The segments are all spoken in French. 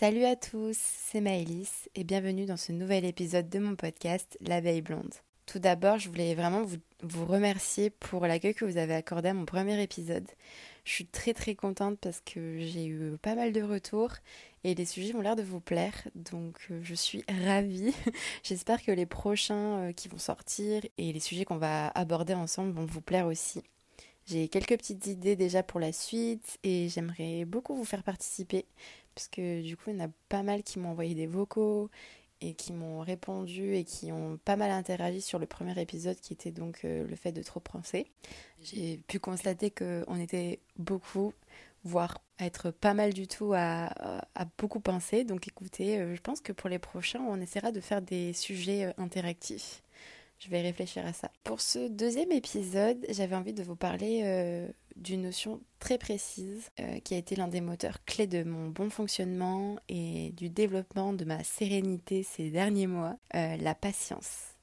Salut à tous, c'est Maëlys et bienvenue dans ce nouvel épisode de mon podcast L'abeille blonde. Tout d'abord, je voulais vraiment vous, remercier pour l'accueil que vous avez accordé à mon premier épisode. Je suis très très contente parce que j'ai eu pas mal de retours et les sujets ont l'air de vous plaire, donc euh, je suis ravie. J'espère que les prochains euh, qui vont sortir et les sujets qu'on va aborder ensemble vont vous plaire aussi. J'ai quelques petites idées déjà pour la suite et j'aimerais beaucoup vous faire participer parce que du coup il y en a pas mal qui m'ont envoyé des vocaux et qui m'ont répondu et qui ont pas mal interagi sur le premier épisode qui était donc euh, le fait de trop penser. J'ai pu constater qu'on était beaucoup, voire être pas mal du tout à, beaucoup penser. Donc écoutez, euh, je pense que pour les prochains, on essaiera de faire des sujets euh, interactifs. Je vais réfléchir à ça. Pour ce deuxième épisode, j'avais envie de vous parler euh, d'une notion très précise euh, qui a été l'un des moteurs clés de mon bon fonctionnement et du développement de ma sérénité ces derniers mois, euh, la patience.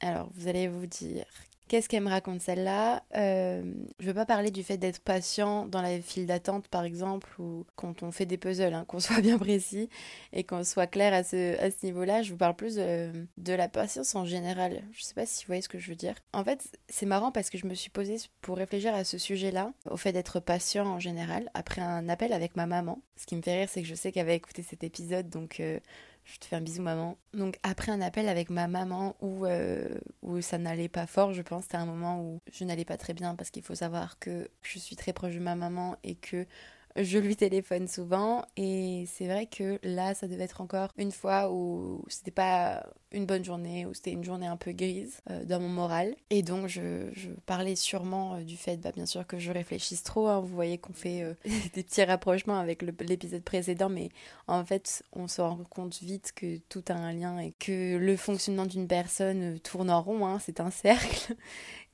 Alors vous allez vous dire, Qu'est-ce qu'elle me raconte celle-là? Euh, Je veux pas parler du fait d'être patient dans la file d'attente par exemple ou quand on fait des puzzles, hein, qu'on soit bien précis et qu'on soit clair à ce, niveau-là. Je vous parle plus de, de la patience en général. Je sais pas si vous voyez ce que je veux dire. En fait, c'est marrant parce que je me suis posée pour réfléchir à ce sujet-là, au fait d'être patient en général, après un appel avec ma maman. Ce qui me fait rire, c'est que je sais qu'elle va écouter cet épisode, donc... Euh, je te fais un bisou maman. Donc après un appel avec ma maman où, euh, où ça n'allait pas fort, je pense, c'était un moment où je n'allais pas très bien parce qu'il faut savoir que je suis très proche de ma maman et que je lui téléphone souvent et c'est vrai que là ça devait être encore une fois où c'était pas une bonne journée où c'était une journée un peu grise euh, dans mon moral. Et donc je, parlais sûrement euh, du fait bah, bien sûr que je réfléchisse trop hein. vous voyez qu'on fait euh, des petits rapprochements avec l'épisode précédent mais en fait on se rend compte vite que tout a un lien et que le fonctionnement d'une personne tourne en rond hein, c'est un cercle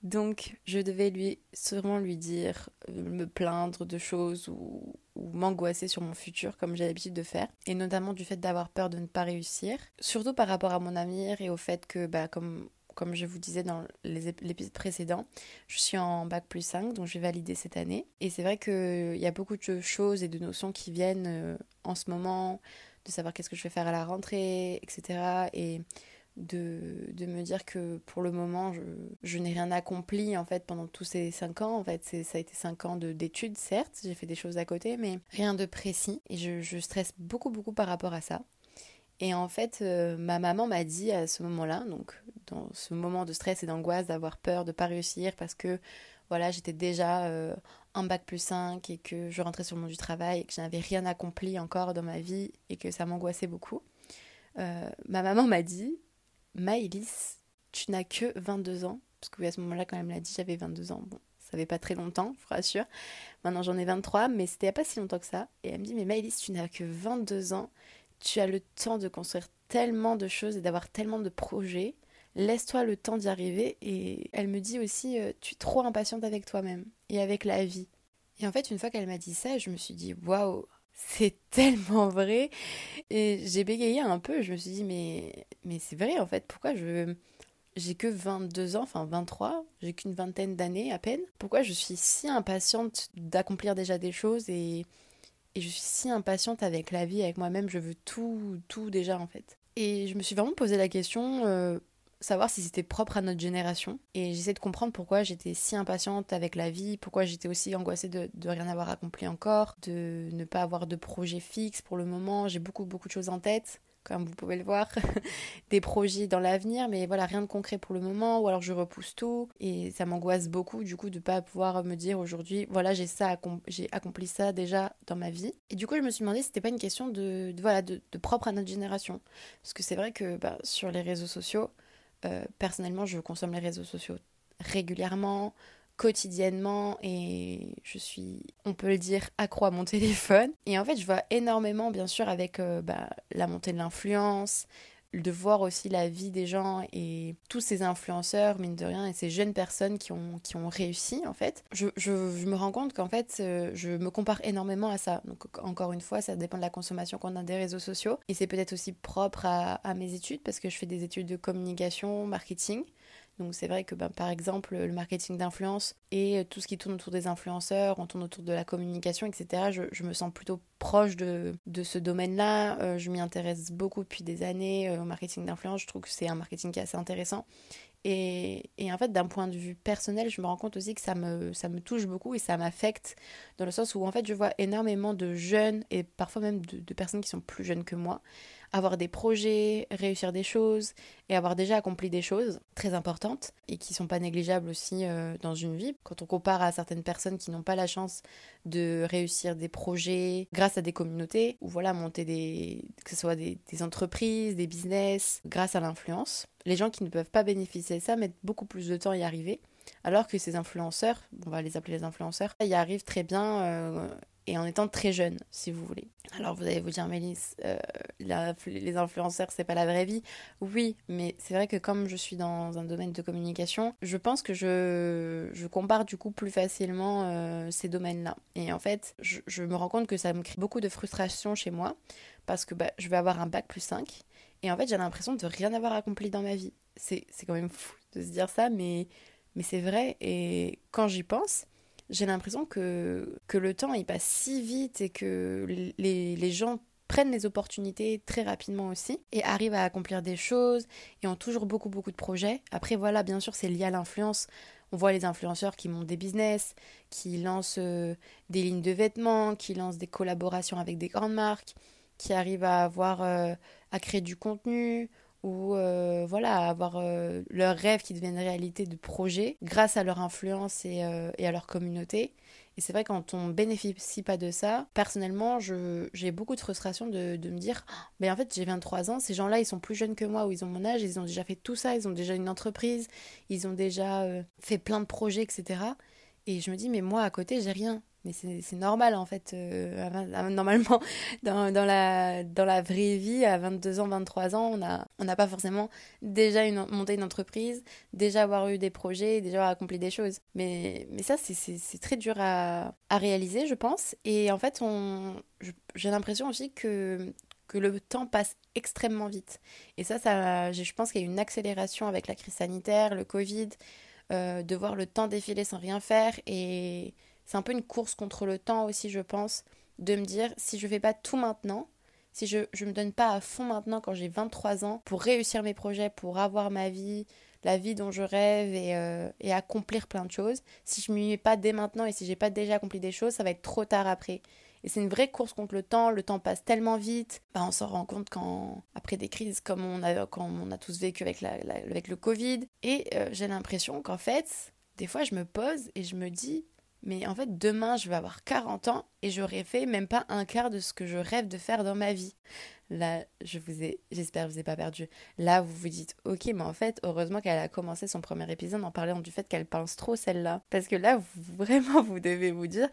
donc, je devais lui sûrement lui dire, euh, me plaindre de choses ou, m'angoisser sur mon futur, comme j'ai l'habitude de faire, et notamment du fait d'avoir peur de ne pas réussir, surtout par rapport à mon avenir et au fait que, bah, comme, je vous disais dans l'épisode précédent, je suis en bac plus 5, donc je vais valider cette année. Et c'est vrai qu'il y a beaucoup de choses et de notions qui viennent euh, en ce moment, de savoir qu'est-ce que je vais faire à la rentrée, etc. Et de, de, me dire que pour le moment, je, je n'ai rien accompli en fait pendant tous ces cinq ans. En fait, ça a été cinq ans d'études, certes, j'ai fait des choses à côté, mais rien de précis. Et je, je stresse beaucoup, beaucoup par rapport à ça. Et en fait, euh, ma maman m'a dit à ce moment-là, donc dans ce moment de stress et d'angoisse, d'avoir peur de ne pas réussir parce que voilà, j'étais déjà euh, en bac plus 5 et que je rentrais sur le monde du travail et que je n'avais rien accompli encore dans ma vie et que ça m'angoissait beaucoup. Euh, ma maman m'a dit Maëlys, tu n'as que 22 ans. Parce que oui, à ce moment-là, quand elle me l'a dit, j'avais 22 ans. Bon, ça fait pas très longtemps, je vous rassure. Maintenant, j'en ai 23, mais c'était pas si longtemps que ça. Et elle me dit, mais Maëlys, tu n'as que 22 ans. Tu as le temps de construire tellement de choses et d'avoir tellement de projets. Laisse-toi le temps d'y arriver. Et elle me dit aussi, euh, tu es trop impatiente avec toi-même et avec la vie. Et en fait, une fois qu'elle m'a dit ça, je me suis dit, waouh, c'est tellement vrai. Et j'ai bégayé un peu. Je me suis dit, mais, c'est vrai en fait. Pourquoi je. J'ai que 22 ans, enfin 23, j'ai qu'une vingtaine d'années à peine. Pourquoi je suis si impatiente d'accomplir déjà des choses et, et je suis si impatiente avec la vie, avec moi-même. Je veux tout, tout déjà en fait. Et je me suis vraiment posé la question euh, savoir si c'était propre à notre génération. Et j'essaie de comprendre pourquoi j'étais si impatiente avec la vie, pourquoi j'étais aussi angoissée de, rien avoir accompli encore, de ne pas avoir de projet fixe pour le moment. J'ai beaucoup, beaucoup de choses en tête comme vous pouvez le voir, des projets dans l'avenir, mais voilà, rien de concret pour le moment, ou alors je repousse tout, et ça m'angoisse beaucoup du coup de pas pouvoir me dire aujourd'hui, voilà, j'ai ça, j'ai accompli ça déjà dans ma vie. Et du coup, je me suis demandé si c'était pas une question de, voilà, de, propre à notre génération, parce que c'est vrai que bah, sur les réseaux sociaux, euh, personnellement, je consomme les réseaux sociaux régulièrement, quotidiennement et je suis, on peut le dire, accro à mon téléphone. Et en fait, je vois énormément, bien sûr, avec euh, bah, la montée de l'influence, de voir aussi la vie des gens et tous ces influenceurs, mine de rien, et ces jeunes personnes qui ont, qui ont réussi, en fait, je, je, me rends compte qu'en fait, euh, je me compare énormément à ça. Donc, encore une fois, ça dépend de la consommation qu'on a des réseaux sociaux. Et c'est peut-être aussi propre à, à mes études, parce que je fais des études de communication, marketing. Donc c'est vrai que ben, par exemple le marketing d'influence et tout ce qui tourne autour des influenceurs, on tourne autour de la communication, etc. Je, me sens plutôt proche de, de ce domaine-là. Euh, je m'y intéresse beaucoup depuis des années euh, au marketing d'influence. Je trouve que c'est un marketing qui est assez intéressant. Et, et, en fait, d'un point de vue personnel, je me rends compte aussi que ça me, ça me touche beaucoup et ça m'affecte dans le sens où en fait, je vois énormément de jeunes et parfois même de personnes qui sont plus jeunes que moi avoir des projets, réussir des choses et avoir déjà accompli des choses très importantes et qui sont pas négligeables aussi euh, dans une vie. Quand on compare à certaines personnes qui n'ont pas la chance de réussir des projets grâce à des communautés ou voilà monter des que ce soit des, entreprises, des business grâce à l'influence, les gens qui ne peuvent pas bénéficier de ça mettent beaucoup plus de temps à y arriver. Alors que ces influenceurs, on va les appeler les influenceurs, y arrivent très bien euh, et en étant très jeune, si vous voulez. Alors vous allez vous dire, Mélisse, euh, les influenceurs, c'est pas la vraie vie. Oui, mais c'est vrai que comme je suis dans un domaine de communication, je pense que je, je compare du coup plus facilement euh, ces domaines-là. Et en fait, je, me rends compte que ça me crée beaucoup de frustration chez moi, parce que bah, je vais avoir un bac plus 5, et en fait j'ai l'impression de rien avoir accompli dans ma vie. C'est quand même fou de se dire ça, mais, mais c'est vrai, et quand j'y pense, j'ai l'impression que, le temps il passe si vite et que les, les gens prennent les opportunités très rapidement aussi et arrivent à accomplir des choses et ont toujours beaucoup beaucoup de projets. Après voilà, bien sûr, c'est lié à l'influence. On voit les influenceurs qui montent des business, qui lancent euh, des lignes de vêtements, qui lancent des collaborations avec des grandes marques, qui arrivent à avoir euh, à créer du contenu ou euh, voilà, avoir euh, leurs rêves qui deviennent réalité de projets grâce à leur influence et, euh, et à leur communauté. Et c'est vrai quand on bénéficie pas de ça, personnellement, j'ai beaucoup de frustration de, de me dire mais en fait j'ai 23 ans, ces gens-là ils sont plus jeunes que moi ou ils ont mon âge, ils ont déjà fait tout ça, ils ont déjà une entreprise, ils ont déjà fait plein de projets, etc. Et je me dis mais moi à côté j'ai rien mais c'est normal en fait. Euh, normalement, dans, la, dans la vraie vie, à 22 ans, 23 ans, on n'a on pas forcément déjà une, monté une entreprise, déjà avoir eu des projets, déjà avoir accompli des choses. Mais, mais ça, c'est très dur à, à, réaliser, je pense. Et en fait, j'ai l'impression aussi que, que le temps passe extrêmement vite. Et ça, ça je pense qu'il y a une accélération avec la crise sanitaire, le Covid, euh, de voir le temps défiler sans rien faire et c'est un peu une course contre le temps aussi, je pense, de me dire si je fais pas tout maintenant, si je ne me donne pas à fond maintenant quand j'ai 23 ans pour réussir mes projets, pour avoir ma vie, la vie dont je rêve et, euh, accomplir plein de choses, si je ne m'y mets pas dès maintenant et si j'ai pas déjà accompli des choses, ça va être trop tard après. Et c'est une vraie course contre le temps, le temps passe tellement vite. Bah, on s'en rend compte quand, après des crises comme on a, quand on a tous vécu avec le Covid. Et euh, j'ai l'impression qu'en fait, des fois, je me pose et je me dis, mais en fait, demain, je vais avoir 40 ans et j'aurais fait même pas un quart de ce que je rêve de faire dans ma vie. Là, je vous ai, j'espère que vous ai pas perdu. Là, vous vous dites, ok, mais en fait, heureusement qu'elle a commencé son premier épisode en parlant du fait qu'elle pense trop celle-là. Parce que là, vraiment, vous devez vous dire,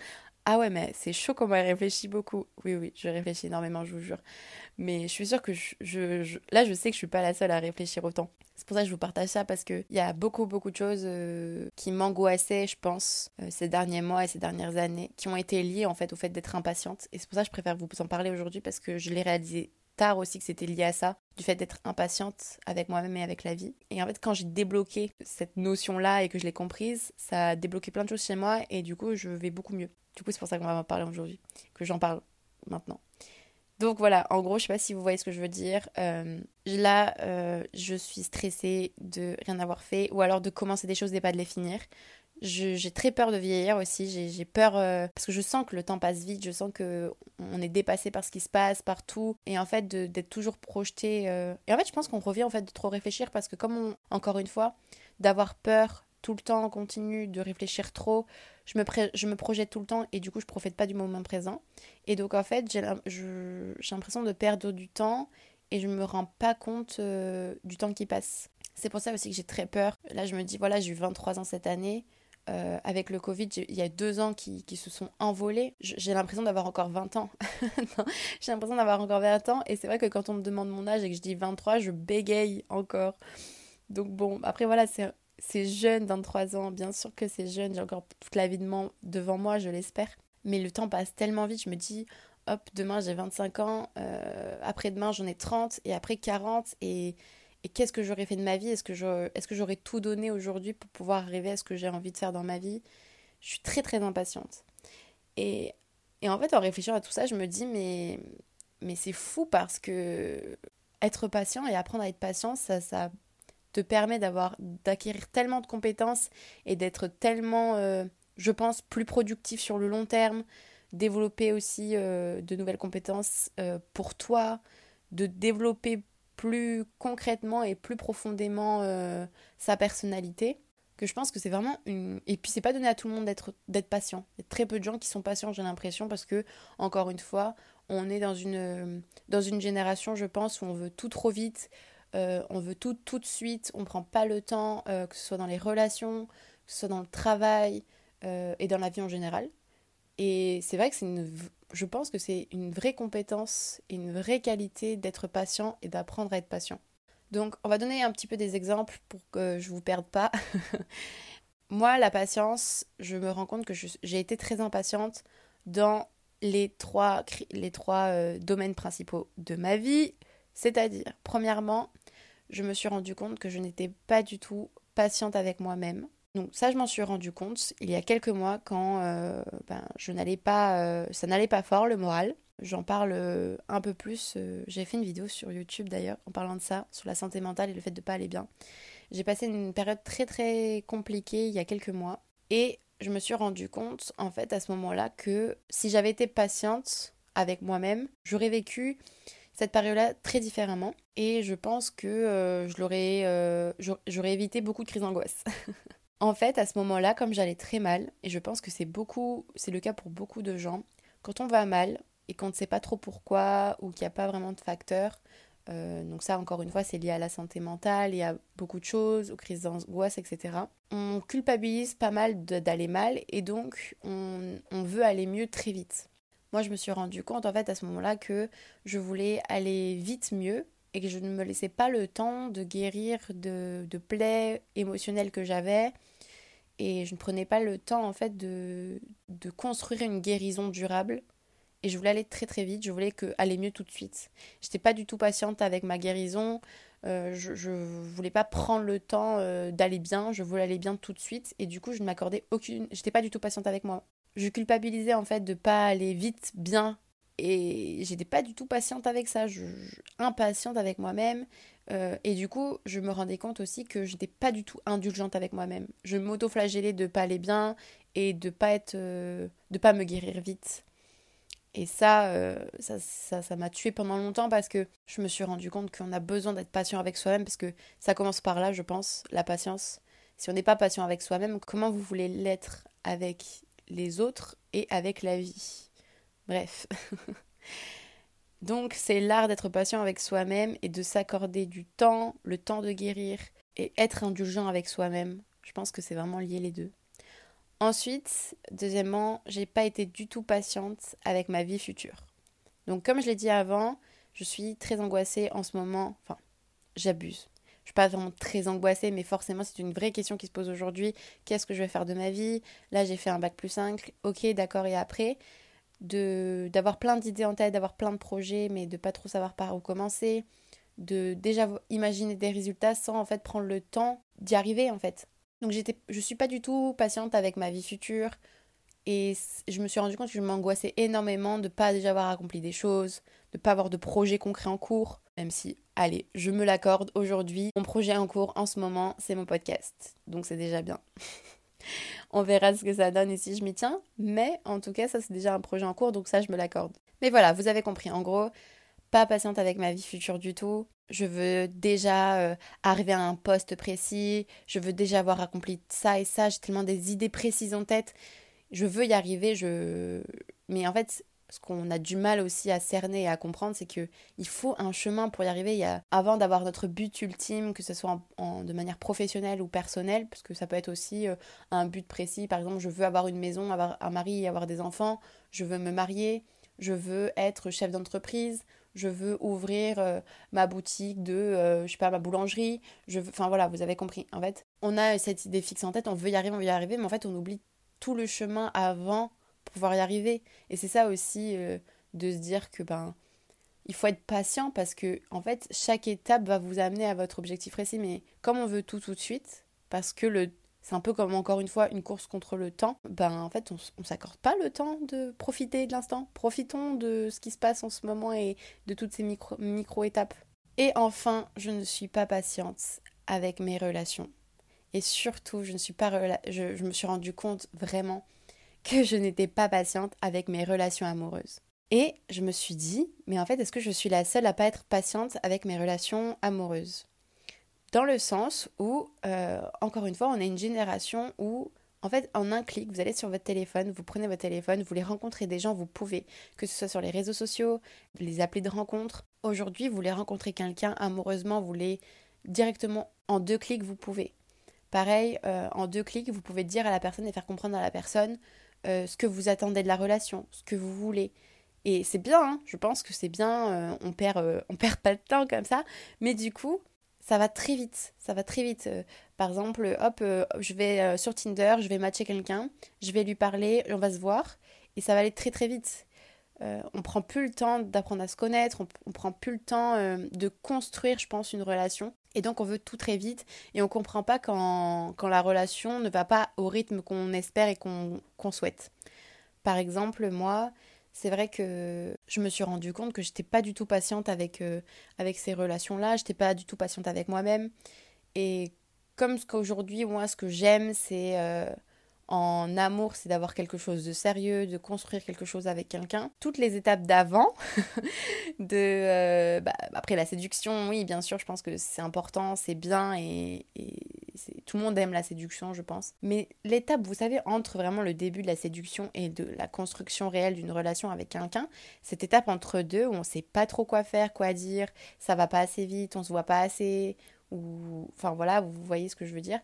ah ouais, mais c'est chaud comment elle réfléchit beaucoup. Oui, oui, je réfléchis énormément, je vous jure. Mais je suis sûre que je, je, là, je sais que je suis pas la seule à réfléchir autant. C'est pour ça que je vous partage ça parce qu'il y a beaucoup, beaucoup de choses euh, qui m'angoissaient, je pense, euh, ces derniers mois et ces dernières années, qui ont été liées en fait au fait d'être impatiente. Et c'est pour ça que je préfère vous en parler aujourd'hui parce que je l'ai réalisé tard aussi que c'était lié à ça, du fait d'être impatiente avec moi-même et avec la vie. Et en fait, quand j'ai débloqué cette notion-là et que je l'ai comprise, ça a débloqué plein de choses chez moi et du coup, je vais beaucoup mieux. Du coup, c'est pour ça qu'on va en parler aujourd'hui, que j'en parle maintenant. Donc voilà, en gros, je sais pas si vous voyez ce que je veux dire. Euh, là, euh, je suis stressée de rien avoir fait ou alors de commencer des choses et pas de les finir. J'ai très peur de vieillir aussi. J'ai peur euh, parce que je sens que le temps passe vite. Je sens que on est dépassé par ce qui se passe partout et en fait d'être toujours projeté. Et en fait, je pense qu'on revient en fait de trop réfléchir parce que comme on, encore une fois, d'avoir peur tout le temps en continu, de réfléchir trop, je me, je me projette tout le temps et du coup je profite pas du moment présent. Et donc en fait j'ai l'impression de perdre du temps et je me rends pas compte euh, du temps qui passe. C'est pour ça aussi que j'ai très peur. Là je me dis voilà j'ai eu 23 ans cette année. Euh, avec le Covid, il y a deux ans qui, qui se sont envolés. J'ai l'impression d'avoir encore 20 ans. j'ai l'impression d'avoir encore 20 ans. Et c'est vrai que quand on me demande mon âge et que je dis 23, je bégaye encore. Donc bon, après voilà, c'est jeune, 23 ans, bien sûr que c'est jeune, j'ai encore toute la vie devant moi, je l'espère. Mais le temps passe tellement vite, je me dis, hop, demain j'ai 25 ans, euh, après-demain j'en ai 30, et après 40, et, et qu'est-ce que j'aurais fait de ma vie? Est-ce que j'aurais tout donné aujourd'hui pour pouvoir arriver à ce que j'ai envie de faire dans ma vie? Je suis très très impatiente. Et, et, en fait, en réfléchissant à tout ça, je me dis, mais, mais c'est fou parce que être patient et apprendre à être patient, ça, ça te permet d'avoir d'acquérir tellement de compétences et d'être tellement, euh, je pense, plus productif sur le long terme, développer aussi euh, de nouvelles compétences euh, pour toi, de développer plus concrètement et plus profondément sa personnalité que je pense que c'est vraiment une et puis c'est pas donné à tout le monde d'être d'être patient il y a très peu de gens qui sont patients j'ai l'impression parce que encore une fois on est dans une dans une génération je pense où on veut tout trop vite euh, on veut tout tout de suite, on prend pas le temps, euh, que ce soit dans les relations, que ce soit dans le travail euh, et dans la vie en général. Et c'est vrai que c'est une, je pense que c'est une vraie compétence une vraie qualité d'être patient et d'apprendre à être patient. Donc, on va donner un petit peu des exemples pour que je vous perde pas. Moi, la patience, je me rends compte que j'ai été très impatiente dans les trois, les trois domaines principaux de ma vie. C'est-à-dire, premièrement, je me suis rendu compte que je n'étais pas du tout patiente avec moi-même. Donc ça, je m'en suis rendu compte il y a quelques mois quand euh, ben, je n'allais pas, euh, ça n'allait pas fort le moral. J'en parle euh, un peu plus. J'ai fait une vidéo sur YouTube d'ailleurs en parlant de ça, sur la santé mentale et le fait de ne pas aller bien. J'ai passé une période très très compliquée il y a quelques mois et je me suis rendu compte en fait à ce moment-là que si j'avais été patiente avec moi-même, j'aurais vécu cette période-là très différemment. Et je pense que je l'aurais, j'aurais évité beaucoup de crises d'angoisse. en fait, à ce moment-là, comme j'allais très mal, et je pense que c'est beaucoup, c'est le cas pour beaucoup de gens, quand on va mal et qu'on ne sait pas trop pourquoi ou qu'il n'y a pas vraiment de facteurs, euh, donc ça, encore une fois, c'est lié à la santé mentale et à beaucoup de choses, aux crises d'angoisse, etc. On culpabilise pas mal d'aller mal et donc on, veut aller mieux très vite moi je me suis rendu compte en fait à ce moment-là que je voulais aller vite mieux et que je ne me laissais pas le temps de guérir de plaies émotionnelles que j'avais et je ne prenais pas le temps en fait de, de construire une guérison durable. Et je voulais aller très très vite, je voulais que aller mieux tout de suite. J'étais pas du tout patiente avec ma guérison, euh, je, je voulais pas prendre le temps euh, d'aller bien, je voulais aller bien tout de suite. Et du coup je ne m'accordais aucune, j'étais pas du tout patiente avec moi. Je culpabilisais en fait de pas aller vite, bien. Et j'étais pas du tout patiente avec ça, impatiente avec moi-même. Euh, et du coup, je me rendais compte aussi que j'étais pas du tout indulgente avec moi-même. Je m'auto-flagellais de pas aller bien et de pas euh, de pas me guérir vite. Et ça, euh, ça, ça, ça m'a tué pendant longtemps parce que je me suis rendu compte qu'on a besoin d'être patient avec soi-même parce que ça commence par là, je pense, la patience. Si on n'est pas patient avec soi-même, comment vous voulez l'être avec les autres et avec la vie? Bref. Donc c'est l'art d'être patient avec soi-même et de s'accorder du temps, le temps de guérir et être indulgent avec soi-même. Je pense que c'est vraiment lié les deux. Ensuite, deuxièmement, j'ai pas été du tout patiente avec ma vie future. Donc comme je l'ai dit avant, je suis très angoissée en ce moment, enfin, j'abuse suis pas vraiment très angoissée, mais forcément, c'est une vraie question qui se pose aujourd'hui. Qu'est-ce que je vais faire de ma vie? Là, j'ai fait un bac plus 5. Ok, d'accord, et après? De d'avoir plein d'idées en tête, d'avoir plein de projets, mais de pas trop savoir par où commencer, de déjà imaginer des résultats sans en fait prendre le temps d'y arriver en fait. Donc j'étais je suis pas du tout patiente avec ma vie future et je me suis rendu compte que je m'angoissais énormément de pas déjà avoir accompli des choses, de pas avoir de projets concrets en cours, même si allez, je me l'accorde aujourd'hui. Mon projet en cours en ce moment, c'est mon podcast. Donc c'est déjà bien. On verra ce que ça donne et si je m'y tiens. Mais en tout cas, ça c'est déjà un projet en cours, donc ça je me l'accorde. Mais voilà, vous avez compris. En gros, pas patiente avec ma vie future du tout. Je veux déjà euh, arriver à un poste précis. Je veux déjà avoir accompli ça et ça. J'ai tellement des idées précises en tête. Je veux y arriver. Je... Mais en fait, ce qu'on a du mal aussi à cerner et à comprendre, c'est que il faut un chemin pour y arriver. Avant d'avoir notre but ultime, que ce soit en, de manière professionnelle ou personnelle, parce que ça peut être aussi euh, un but précis. Par exemple, je veux avoir une maison, avoir un mari avoir des enfants. Je veux me marier. Je veux être chef d'entreprise. Je veux ouvrir euh, ma boutique de, euh, je sais pas, ma boulangerie. Je veux, enfin voilà, vous avez compris. En fait, on a cette idée fixe en tête. On veut y arriver, on veut y arriver, mais en fait, on oublie tout le chemin avant pouvoir y arriver. Et c'est ça aussi euh, de se dire que ben il faut être patient parce que en fait chaque étape va vous amener à votre objectif précis. Mais comme on veut tout tout de suite parce que le c'est un peu comme encore une fois une course contre le temps ben en fait on, on s'accorde pas le temps de profiter de l'instant. Profitons de ce qui se passe en ce moment et de toutes ces micro, micro étapes et enfin je ne suis pas patiente avec mes relations. Et surtout je ne suis pas je, je me suis rendu compte vraiment que je n'étais pas patiente avec mes relations amoureuses et je me suis dit, mais en fait, est-ce que je suis la seule à pas être patiente avec mes relations amoureuses? Dans le sens où, euh, encore une fois, on est une génération où, en fait, en un clic, vous allez sur votre téléphone, vous prenez votre téléphone, vous voulez rencontrer des gens, vous pouvez, que ce soit sur les réseaux sociaux, les appeler de rencontre. Aujourd'hui, vous voulez rencontrer quelqu'un amoureusement, vous voulez directement, en deux clics, vous pouvez. Pareil, euh, en deux clics, vous pouvez dire à la personne et faire comprendre à la personne euh, ce que vous attendez de la relation, ce que vous voulez. Et c'est bien, hein. je pense que c'est bien, euh, on, perd, euh, on perd pas de temps comme ça, mais du coup, ça va très vite, ça va très vite. Par exemple, hop, je vais sur Tinder, je vais matcher quelqu'un, je vais lui parler, on va se voir, et ça va aller très très vite. On prend plus le temps d'apprendre à se connaître, on, prend plus le temps de construire, je pense, une relation. Et donc on veut tout très vite et on comprend pas quand, quand la relation ne va pas au rythme qu'on espère et qu'on souhaite. Par exemple, moi, c'est vrai que je me suis rendu compte que j'étais pas du tout patiente avec, euh, avec ces relations-là, j'étais pas du tout patiente avec moi-même. Et comme ce qu'aujourd'hui, moi, ce que j'aime, c'est euh, en amour, c'est d'avoir quelque chose de sérieux, de construire quelque chose avec quelqu'un. Toutes les étapes d'avant, euh, bah, après la séduction, oui, bien sûr, je pense que c'est important, c'est bien et, tout le monde aime la séduction, je pense. Mais l'étape, vous savez, entre vraiment le début de la séduction et de la construction réelle d'une relation avec quelqu'un, cette étape entre deux où on sait pas trop quoi faire, quoi dire, ça va pas assez vite, on se voit pas assez, ou enfin voilà, vous voyez ce que je veux dire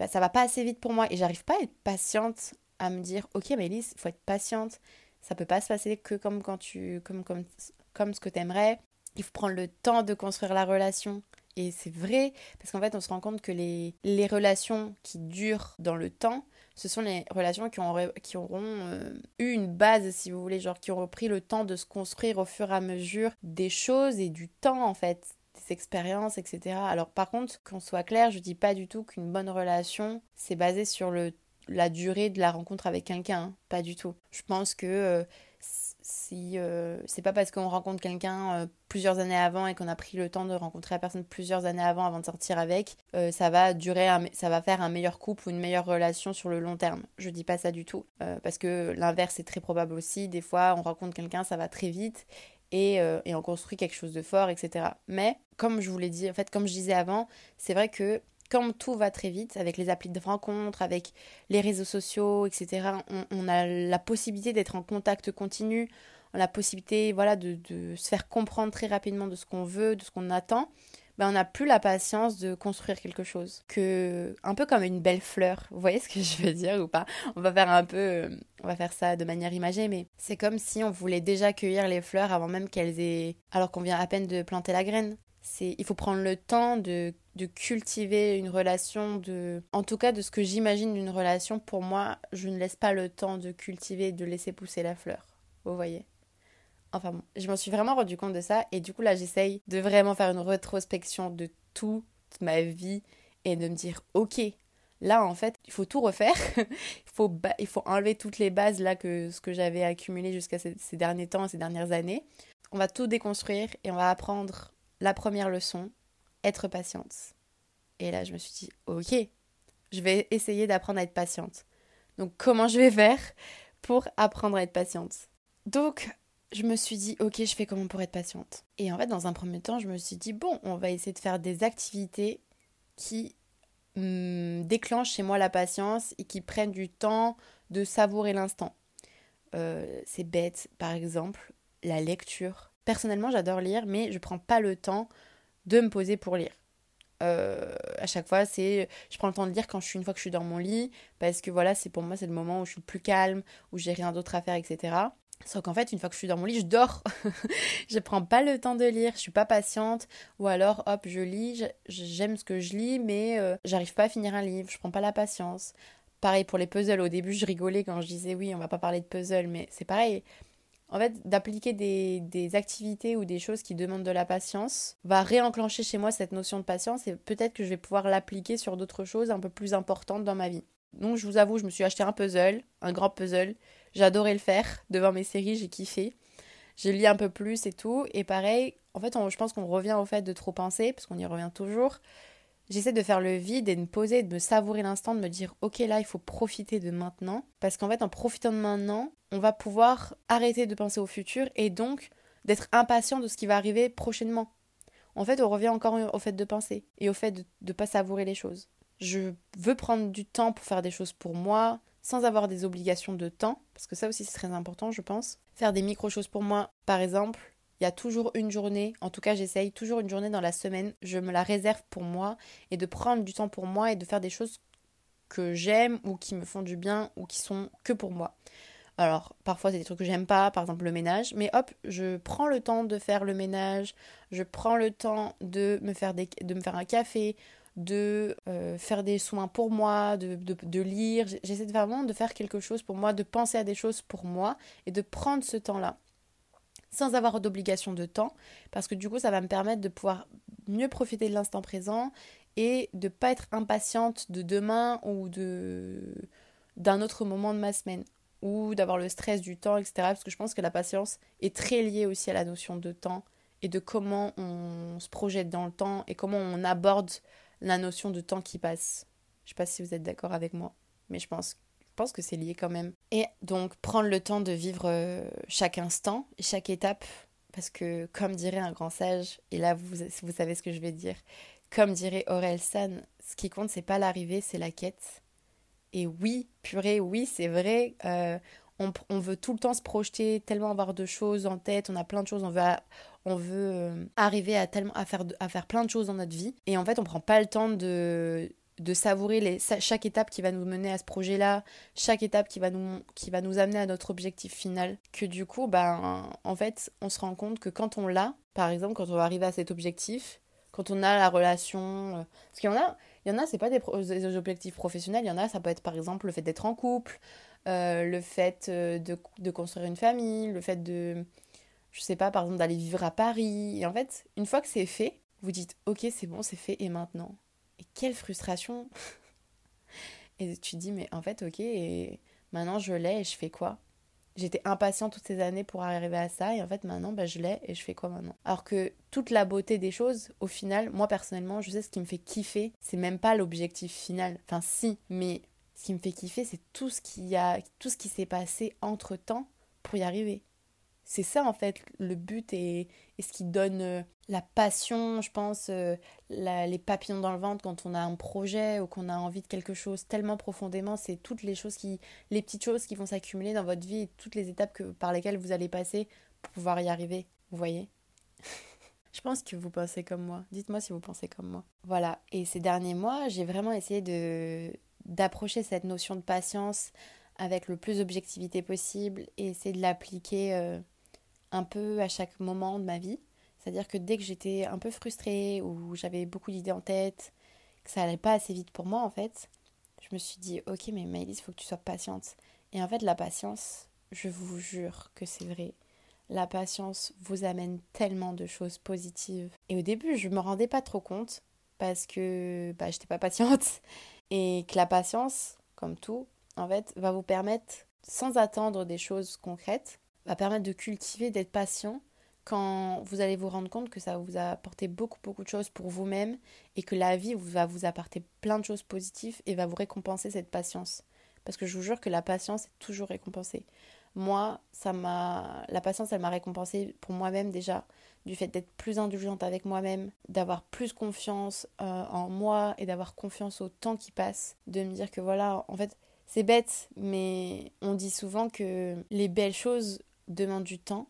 bah, ça va pas assez vite pour moi et j'arrive pas à être patiente à me dire ok Mélisse, faut être patiente, ça peut pas se passer que comme quand tu comme comme comme ce que t'aimerais. Il faut prendre le temps de construire la relation. Et c'est vrai, parce qu'en fait, on se rend compte que les, les relations qui durent dans le temps, ce sont les relations qui, ont, qui auront euh, eu une base, si vous voulez, genre qui auront pris le temps de se construire au fur et à mesure des choses et du temps, en fait expériences, etc. Alors par contre, qu'on soit clair, je dis pas du tout qu'une bonne relation, c'est basé sur le, la durée de la rencontre avec quelqu'un, hein. pas du tout. Je pense que euh, si euh, c'est pas parce qu'on rencontre quelqu'un euh, plusieurs années avant et qu'on a pris le temps de rencontrer la personne plusieurs années avant avant de sortir avec, ça va durer, ça va faire un meilleur couple ou une meilleure relation sur le long terme. Je dis pas ça du tout parce que l'inverse est très probable aussi. Des fois, on rencontre quelqu'un, ça va très vite euh, et, on construit quelque chose de fort, etc. Mais comme je vous l'ai dit, en fait, comme je disais avant, c'est vrai que comme tout va très vite, avec les applis de rencontre, avec les réseaux sociaux, etc., on, a la possibilité d'être en contact continu, on a la possibilité voilà, de se faire comprendre très rapidement de ce qu'on veut, de ce qu'on attend. Ben, on n'a plus la patience de construire quelque chose. Que un peu comme une belle fleur. Vous voyez ce que je veux dire ou pas? On va faire un peu, on va faire ça de manière imagée, mais c'est comme si on voulait déjà cueillir les fleurs avant même qu'elles aient, alors qu'on vient à peine de planter la graine. C'est, il faut prendre le temps de, de cultiver une relation, de, en tout cas de ce que j'imagine d'une relation. Pour moi, je ne laisse pas le temps de cultiver, de laisser pousser la fleur. Vous voyez? Enfin bon, je m'en suis vraiment rendu compte de ça et du coup là j'essaye de vraiment faire une rétrospection de toute ma vie et de me dire ok, là en fait il faut tout refaire, il, faut enlever toutes les bases là que ce que j'avais accumulé jusqu'à ces, ces derniers temps, ces dernières années. On va tout déconstruire et on va apprendre la première leçon, être patiente. Et là je me suis dit ok, je vais essayer d'apprendre à être patiente. Donc comment je vais faire pour apprendre à être patiente? Donc, je me suis dit, ok, je fais comment pour être patiente? Et en fait, dans un premier temps, je me suis dit, bon, on va essayer de faire des activités qui hum, déclenchent chez moi la patience et qui prennent du temps de savourer l'instant. Euh, c'est bête, par exemple, la lecture. Personnellement, j'adore lire, mais je prends pas le temps de me poser pour lire. Euh, à chaque fois, c'est je prends le temps de lire quand je suis une fois que je suis dans mon lit parce que voilà, c'est pour moi c'est le moment où je suis plus calme, où j'ai rien d'autre à faire, etc. Sauf qu'en fait, une fois que je suis dans mon lit, je dors. je prends pas le temps de lire, je suis pas patiente. Ou alors, hop, je lis, j'aime ce que je lis, mais euh, j'arrive pas à finir un livre, je prends pas la patience. Pareil pour les puzzles, au début, je rigolais quand je disais oui, on va pas parler de puzzle, mais c'est pareil. en fait, d'appliquer des, des, activités ou des choses qui demandent de la patience va réenclencher chez moi cette notion de patience et peut-être que je vais pouvoir l'appliquer sur d'autres choses un peu plus importantes dans ma vie. Donc, je vous avoue, je me suis acheté un puzzle, un grand puzzle. J'adorais le faire devant mes séries, j'ai kiffé. J'ai lu un peu plus et tout. Et pareil, en fait, je pense qu'on revient au fait de trop penser, parce qu'on y revient toujours. J'essaie de faire le vide et de me poser, de me savourer l'instant, de me dire ok là il faut profiter de maintenant. Parce qu'en fait en profitant de maintenant, on va pouvoir arrêter de penser au futur et donc d'être impatient de ce qui va arriver prochainement. En fait on revient encore au fait de penser et au fait de ne pas savourer les choses. Je veux prendre du temps pour faire des choses pour moi, sans avoir des obligations de temps, parce que ça aussi c'est très important je pense. Faire des micro-choses pour moi, par exemple, il y a toujours une journée, en tout cas j'essaye toujours une journée dans la semaine, je me la réserve pour moi et de prendre du temps pour moi et de faire des choses que j'aime ou qui me font du bien ou qui sont que pour moi. Alors, parfois c'est des trucs que j'aime pas, par exemple le ménage, mais hop, je prends le temps de faire le ménage, je prends le temps de me faire, des, de me faire un café, de euh, faire des soins pour moi, de, de, de lire. J'essaie vraiment de faire quelque chose pour moi, de penser à des choses pour moi et de prendre ce temps-là sans avoir d'obligation de temps, parce que du coup, ça va me permettre de pouvoir mieux profiter de l'instant présent et de pas être impatiente de demain ou de d'un autre moment de ma semaine ou d'avoir le stress du temps, etc. Parce que je pense que la patience est très liée aussi à la notion de temps et de comment on se projette dans le temps et comment on aborde la notion de temps qui passe. Je sais pas si vous êtes d'accord avec moi, mais je pense pense que c'est lié quand même. Et donc prendre le temps de vivre euh, chaque instant, chaque étape, parce que comme dirait un grand sage, et là vous, vous savez ce que je vais dire, comme dirait Aurel San, ce qui compte c'est pas l'arrivée, c'est la quête. Et oui, purée, oui, c'est vrai. Euh, on, on, veut tout le temps se projeter, tellement avoir de choses en tête, on a plein de choses, on veut, on veut euh, arriver à, tellement, à, faire, à faire plein de choses dans notre vie. Et en fait, on prend pas le temps de, de savourer les, chaque étape qui va nous mener à ce projet-là, chaque étape qui va, nous, qui va nous amener à notre objectif final. Que du coup, ben, en fait, on se rend compte que quand on l'a, par exemple, quand on va arriver à cet objectif, quand on a la relation. Euh, parce qu'il y en a, il y en a, c'est pas des, objectifs professionnels, il y en a, ça peut être par exemple le fait d'être en couple, euh, le fait de, de, construire une famille, le fait de. Je sais pas, par exemple, d'aller vivre à Paris. Et en fait, une fois que c'est fait, vous dites, ok, c'est bon, c'est fait, et maintenant? Et quelle frustration Et tu te dis, mais en fait, ok, et maintenant je l'ai et je fais quoi? J'étais impatient toutes ces années pour arriver à ça et en fait maintenant bah, je l'ai et je fais quoi maintenant? Alors que toute la beauté des choses, au final, moi personnellement, je sais ce qui me fait kiffer, c'est même pas l'objectif final. Enfin si, mais ce qui me fait kiffer, c'est tout ce qui a tout ce qui s'est passé entre temps pour y arriver c'est ça en fait le but et, ce qui donne euh, la passion, je pense, euh, les papillons dans le ventre quand on a un projet ou qu'on a envie de quelque chose tellement profondément, c'est toutes les choses qui, les petites choses qui vont s'accumuler dans votre vie et toutes les étapes que, par lesquelles vous allez passer pour pouvoir y arriver. Vous voyez? Je pense que vous pensez comme moi. Dites-moi si vous pensez comme moi. Voilà. Et ces derniers mois, j'ai vraiment essayé de d'approcher cette notion de patience avec le plus d'objectivité possible et essayer de l'appliquer. Euh, un peu à chaque moment de ma vie. C'est-à-dire que dès que j'étais un peu frustrée ou j'avais beaucoup d'idées en tête, que ça allait pas assez vite pour moi en fait, je me suis dit ok mais Maëlys, il faut que tu sois patiente. Et en fait la patience, je vous jure que c'est vrai. La patience vous amène tellement de choses positives. Et au début, je me rendais pas trop compte parce que bah, j'étais pas patiente. Et que la patience, comme tout, en fait, va vous permettre, sans attendre des choses concrètes, va permettre de cultiver, d'être patient quand vous allez vous rendre compte que ça vous a apporté beaucoup beaucoup de choses pour vous-même et que la vie va vous apporter plein de choses positives et va vous récompenser cette patience. Parce que je vous jure que la patience est toujours récompensée. Moi, ça m'a la patience, elle m'a récompensée pour moi-même déjà du fait d'être plus indulgente avec moi-même, d'avoir plus confiance euh, en moi et d'avoir confiance au temps qui passe, de me dire que voilà, en fait, c'est bête, mais on dit souvent que les belles choses demande du temps.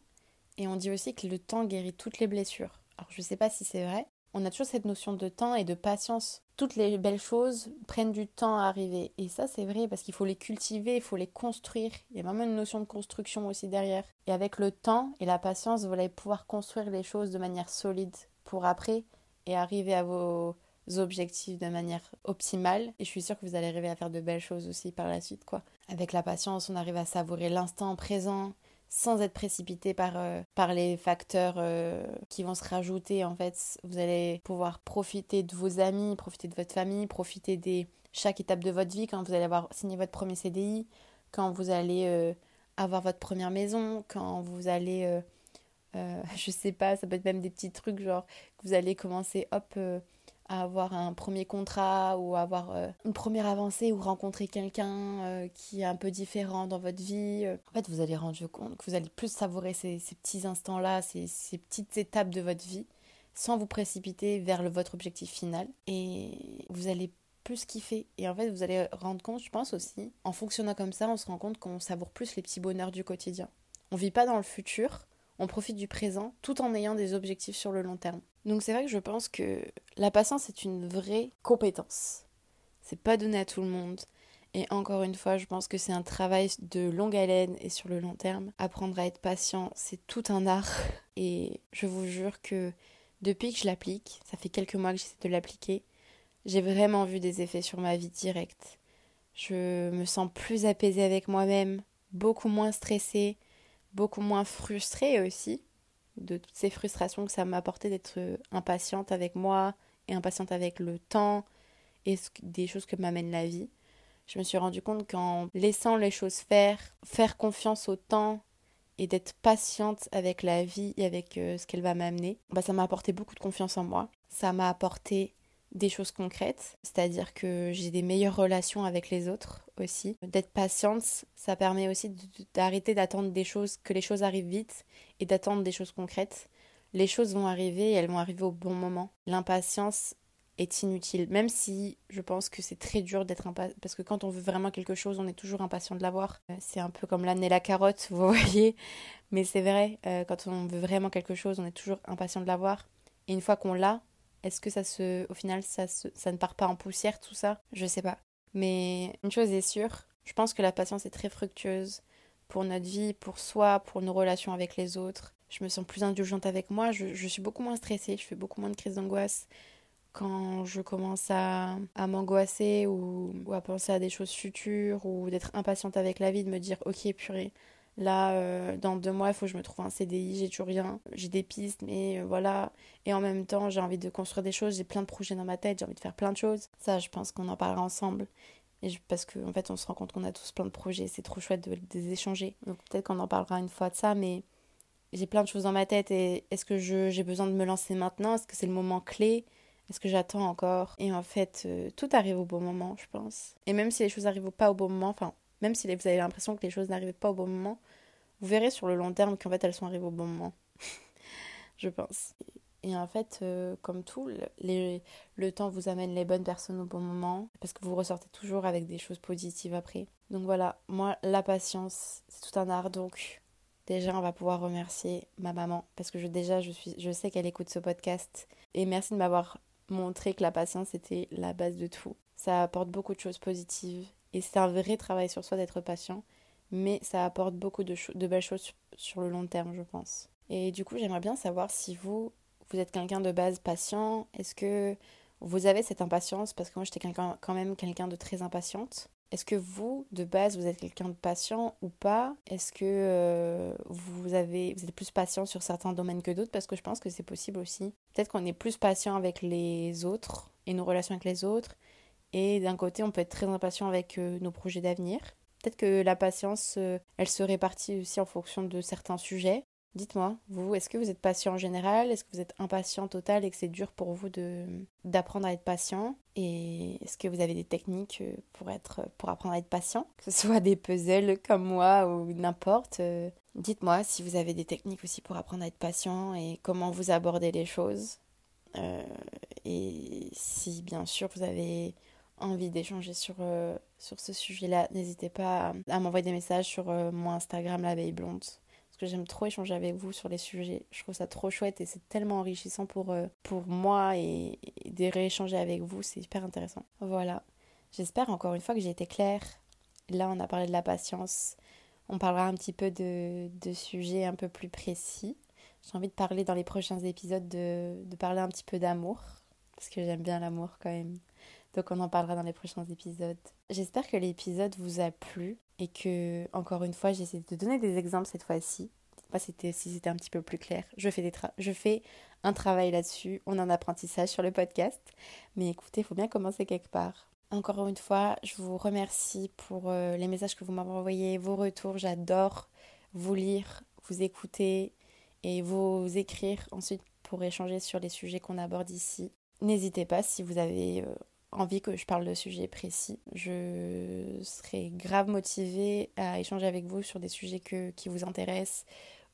Et on dit aussi que le temps guérit toutes les blessures. Alors je ne sais pas si c'est vrai. On a toujours cette notion de temps et de patience. Toutes les belles choses prennent du temps à arriver. Et ça c'est vrai parce qu'il faut les cultiver, il faut les construire. Il y a vraiment une notion de construction aussi derrière. Et avec le temps et la patience, vous allez pouvoir construire les choses de manière solide pour après et arriver à vos objectifs de manière optimale. Et je suis sûre que vous allez arriver à faire de belles choses aussi par la suite, quoi. Avec la patience, on arrive à savourer l'instant présent, sans être précipité par, euh, par les facteurs euh, qui vont se rajouter. En fait, vous allez pouvoir profiter de vos amis, profiter de votre famille, profiter de chaque étape de votre vie quand vous allez avoir signé votre premier CDI, quand vous allez euh, avoir votre première maison, quand vous allez, je sais pas, ça peut être même des petits trucs genre que vous allez commencer, hop, avoir un premier contrat ou avoir euh, une première avancée ou rencontrer quelqu'un euh, qui est un peu différent dans votre vie. Euh. En fait, vous allez rendre compte que vous allez plus savourer ces, petits instants-là, ces, petites étapes de votre vie, sans vous précipiter vers le, votre objectif final. Et vous allez plus kiffer. Et en fait, vous allez rendre compte, je pense aussi, en fonctionnant comme ça, on se rend compte qu'on savoure plus les petits bonheurs du quotidien. On vit pas dans le futur, on profite du présent tout en ayant des objectifs sur le long terme. Donc c'est vrai que je pense que la patience est une vraie compétence. C'est pas donné à tout le monde. Et encore une fois, je pense que c'est un travail de longue haleine et sur le long terme. Apprendre à être patient, c'est tout un art. Et je vous jure que depuis que je l'applique, ça fait quelques mois que j'essaie de l'appliquer, j'ai vraiment vu des effets sur ma vie directe. Je me sens plus apaisée avec moi-même, beaucoup moins stressée, beaucoup moins frustrée aussi de toutes ces frustrations que ça m'a apporté d'être euh, impatiente avec moi et impatiente avec le temps et des choses que m'amène la vie. Je me suis rendu compte qu'en laissant les choses faire, faire confiance au temps et d'être patiente avec la vie et avec euh, ce qu'elle va m'amener, bah ça m'a apporté beaucoup de confiance en moi. Ça m'a apporté des choses concrètes, c'est-à-dire que j'ai des meilleures relations avec les autres aussi. D'être patiente, ça permet aussi d'arrêter d'attendre des choses, que les choses arrivent vite et d'attendre des choses concrètes. Les choses vont arriver et elles vont arriver au bon moment. L'impatience est inutile, même si je pense que c'est très dur d'être impatient, parce que quand on veut vraiment quelque chose, on est toujours impatient de l'avoir. Euh, c'est un peu comme l'âne et la carotte, vous voyez, mais c'est vrai, euh, quand on veut vraiment quelque chose, on est toujours impatient de l'avoir. Et une fois qu'on l'a, est-ce que ça se, au final, ça, ne part pas en poussière tout ça? Je sais pas. Mais une chose est sûre, je pense que la patience est très fructueuse pour notre vie, pour soi, pour nos relations avec les autres. Je me sens plus indulgente avec moi, je, suis beaucoup moins stressée, je fais beaucoup moins de crises d'angoisse quand je commence à, à m'angoisser ou, ou, à penser à des choses futures ou d'être impatiente avec la vie, de me dire ok purée, Là, euh, dans deux mois, il faut que je me trouve un CDI, j'ai toujours rien. J'ai des pistes, mais euh, voilà. Et en même temps, j'ai envie de construire des choses, j'ai plein de projets dans ma tête, j'ai envie de faire plein de choses. Ça, je pense qu'on en parlera ensemble. Parce qu'en en fait, on se rend compte qu'on a tous plein de projets, c'est trop chouette de, les échanger. Donc peut-être qu'on en parlera une fois de ça, mais j'ai plein de choses dans ma tête. Et est-ce que j'ai besoin de me lancer maintenant? Est-ce que c'est le moment clé? Est-ce que j'attends encore? Et en fait, euh, tout arrive au bon moment, je pense. Et même si les choses n'arrivent pas au bon moment, enfin, même si vous avez l'impression que les choses n'arrivent pas au bon moment, vous verrez sur le long terme qu'en fait elles sont arrivées au bon moment. je pense. Et en fait, euh, comme tout, le temps vous amène les bonnes personnes au bon moment, parce que vous ressortez toujours avec des choses positives après. Donc voilà, moi, la patience, c'est tout un art. Donc déjà, on va pouvoir remercier ma maman, parce que je, déjà, je, suis, je sais qu'elle écoute ce podcast. Et merci de m'avoir montré que la patience était la base de tout. Ça apporte beaucoup de choses positives. Et c'est un vrai travail sur soi d'être patient mais ça apporte beaucoup de, belles choses sur, le long terme, je pense. Et du coup, j'aimerais bien savoir si vous, vous êtes quelqu'un de base patient, est-ce que vous avez cette impatience? Parce que moi, j'étais quand même quelqu'un de très impatiente. Est-ce que vous, de base, vous êtes quelqu'un de patient ou pas? Est-ce que euh, vous, avez, vous êtes plus patient sur certains domaines que d'autres? Parce que je pense que c'est possible aussi. Peut-être qu'on est plus patient avec les autres et nos relations avec les autres. Et d'un côté, on peut être très impatient avec euh, nos projets d'avenir. Peut-être que la patience, euh, elle se répartit aussi en fonction de certains sujets. Dites-moi, vous, est-ce que vous êtes patient en général? Est-ce que vous êtes impatient total et que c'est dur pour vous de d'apprendre à être patient? Et est-ce que vous avez des techniques euh, pour être pour apprendre à être patient? Que ce soit des puzzles comme moi ou n'importe. Dites-moi si vous avez des techniques aussi pour apprendre à être patient et comment vous abordez les choses. et si bien sûr vous avez envie d'échanger sur, euh, sur ce sujet-là, n'hésitez pas à, m'envoyer des messages sur euh, mon Instagram, la veille blonde. Parce que j'aime trop échanger avec vous sur les sujets. Je trouve ça trop chouette et c'est tellement enrichissant pour, euh, pour moi et, de rééchanger avec vous. C'est hyper intéressant. Voilà. J'espère encore une fois que j'ai été claire. Là, on a parlé de la patience. On parlera un petit peu de, de sujets un peu plus précis. J'ai envie de parler dans les prochains épisodes de, de parler un petit peu d'amour. Parce que j'aime bien l'amour quand même Donc on en parlera dans les prochains épisodes. J'espère que l'épisode vous a plu et que, encore une fois, j'essaie de donner des exemples cette fois-ci. Pas si c'était un petit peu plus clair. Je fais, des je fais un travail là-dessus. On a un apprentissage sur le podcast. Mais écoutez, il faut bien commencer quelque part. Encore une fois, je vous remercie pour euh, les messages que vous m'avez envoyés, vos retours. J'adore vous lire, vous écouter et vous écrire ensuite pour échanger sur les sujets qu'on aborde ici. N'hésitez pas si vous avez euh, envie que je parle de sujets précis. Je serai grave motivée à échanger avec vous sur des sujets que, qui vous intéressent.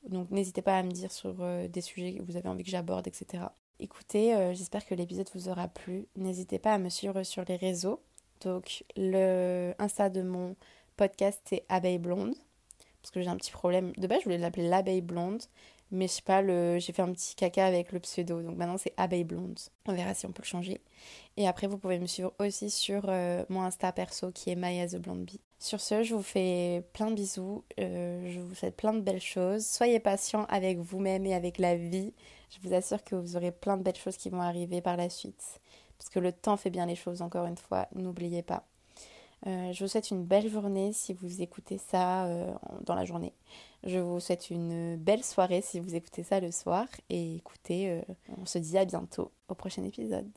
Donc n'hésitez pas à me dire sur euh, des sujets que vous avez envie que j'aborde, etc. Écoutez, euh, j'espère que l'épisode vous aura plu. N'hésitez pas à me suivre sur les réseaux. Donc, le Insta de mon podcast, c'est Abeille Blonde. Parce que j'ai un petit problème. De base, je voulais l'appeler l'Abeille Blonde. Mais je sais pas, le... j'ai fait un petit caca avec le pseudo. Donc maintenant, c'est Abeille Blonde. On verra si on peut le changer. Et après, vous pouvez me suivre aussi sur euh, mon Insta perso qui est Maya the Blonde Bee. Sur ce, je vous fais plein de bisous. Euh, je vous souhaite plein de belles choses. Soyez patient avec vous-même et avec la vie. Je vous assure que vous aurez plein de belles choses qui vont arriver par la suite. Parce que le temps fait bien les choses, encore une fois, n'oubliez pas. Euh, je vous souhaite une belle journée si vous écoutez ça dans la journée. Je vous souhaite une belle soirée si vous écoutez ça le soir. Et écoutez, on se dit à bientôt au prochain épisode.